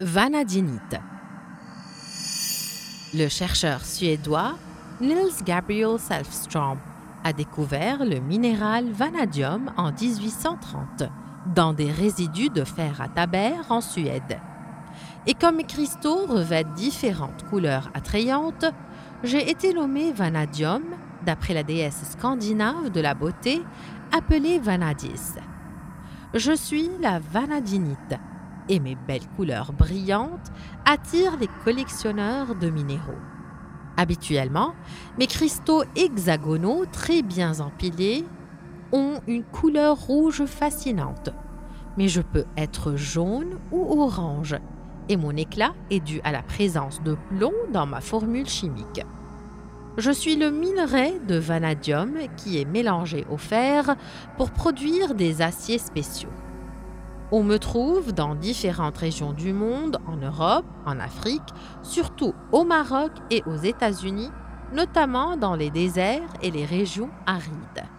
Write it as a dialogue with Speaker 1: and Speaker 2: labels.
Speaker 1: Vanadinite. Le chercheur suédois Nils Gabriel Selfstrom a découvert le minéral vanadium en 1830 dans des résidus de fer à tabère en Suède. Et comme mes cristaux revêtent différentes couleurs attrayantes, j'ai été nommé vanadium d'après la déesse scandinave de la beauté appelée Vanadis. Je suis la vanadinite et mes belles couleurs brillantes attirent les collectionneurs de minéraux. Habituellement, mes cristaux hexagonaux très bien empilés ont une couleur rouge fascinante, mais je peux être jaune ou orange, et mon éclat est dû à la présence de plomb dans ma formule chimique. Je suis le minerai de vanadium qui est mélangé au fer pour produire des aciers spéciaux. On me trouve dans différentes régions du monde, en Europe, en Afrique, surtout au Maroc et aux États-Unis, notamment dans les déserts et les régions arides.